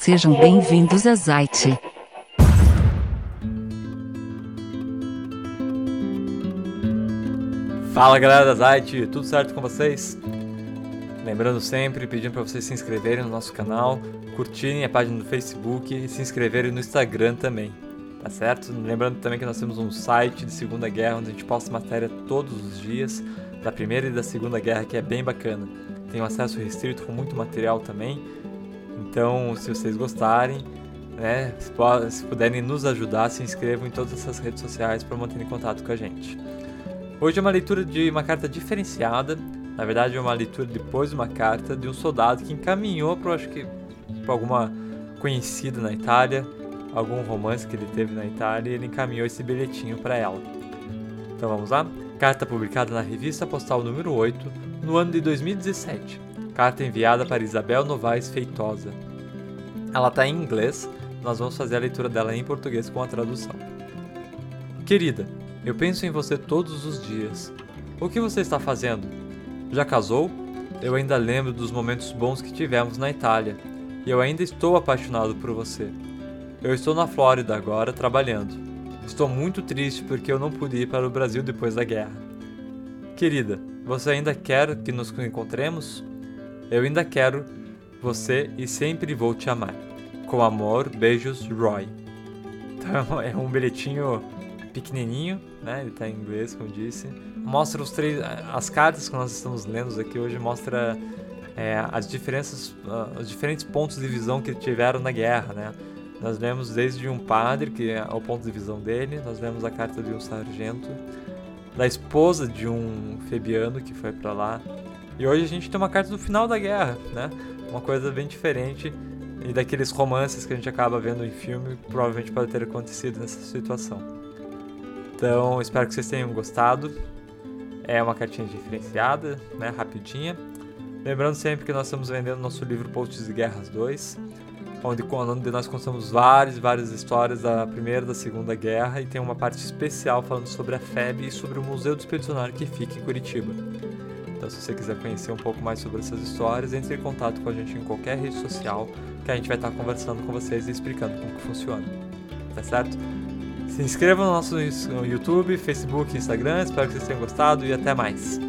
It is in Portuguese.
Sejam bem-vindos a Zite. Fala galera da Zite, tudo certo com vocês? Lembrando sempre, pedindo para vocês se inscreverem no nosso canal, curtirem a página do Facebook e se inscreverem no Instagram também, tá certo? Lembrando também que nós temos um site de Segunda Guerra onde a gente posta matéria todos os dias, da Primeira e da Segunda Guerra, que é bem bacana. Tem um acesso restrito com muito material também, então se vocês gostarem, né, se puderem nos ajudar, se inscrevam em todas essas redes sociais para manter em contato com a gente. Hoje é uma leitura de uma carta diferenciada, na verdade é uma leitura depois de uma carta de um soldado que encaminhou para acho que para alguma conhecida na Itália, algum romance que ele teve na Itália, e ele encaminhou esse bilhetinho para ela. Então vamos lá? Carta publicada na revista postal número 8, no ano de 2017. Carta enviada para Isabel Novaes Feitosa. Ela está em inglês, nós vamos fazer a leitura dela em português com a tradução. Querida, eu penso em você todos os dias. O que você está fazendo? Já casou? Eu ainda lembro dos momentos bons que tivemos na Itália e eu ainda estou apaixonado por você. Eu estou na Flórida agora trabalhando. Estou muito triste porque eu não pude ir para o Brasil depois da guerra. Querida, você ainda quer que nos encontremos? Eu ainda quero você e sempre vou te amar. Com amor, beijos, Roy. Então é um bilhetinho pequenininho, né? Ele está em inglês, como disse. Mostra os três, as cartas que nós estamos lendo aqui hoje mostra é, as diferenças, uh, os diferentes pontos de visão que tiveram na guerra, né? Nós lemos desde um padre, que é o ponto de visão dele, nós lemos a carta de um sargento, da esposa de um febiano que foi para lá. E hoje a gente tem uma carta do final da guerra, né? Uma coisa bem diferente e daqueles romances que a gente acaba vendo em filme, provavelmente pode ter acontecido nessa situação. Então, espero que vocês tenham gostado. É uma cartinha diferenciada, né? Rapidinha. Lembrando sempre que nós estamos vendendo nosso livro Posts de Guerras 2, onde, onde nós contamos várias, várias histórias da Primeira e da Segunda Guerra e tem uma parte especial falando sobre a FEB e sobre o Museu do Expedicionário que fica em Curitiba. Então, se você quiser conhecer um pouco mais sobre essas histórias, entre em contato com a gente em qualquer rede social que a gente vai estar conversando com vocês e explicando como que funciona. Tá certo? Se inscreva no nosso YouTube, Facebook Instagram. Espero que vocês tenham gostado e até mais.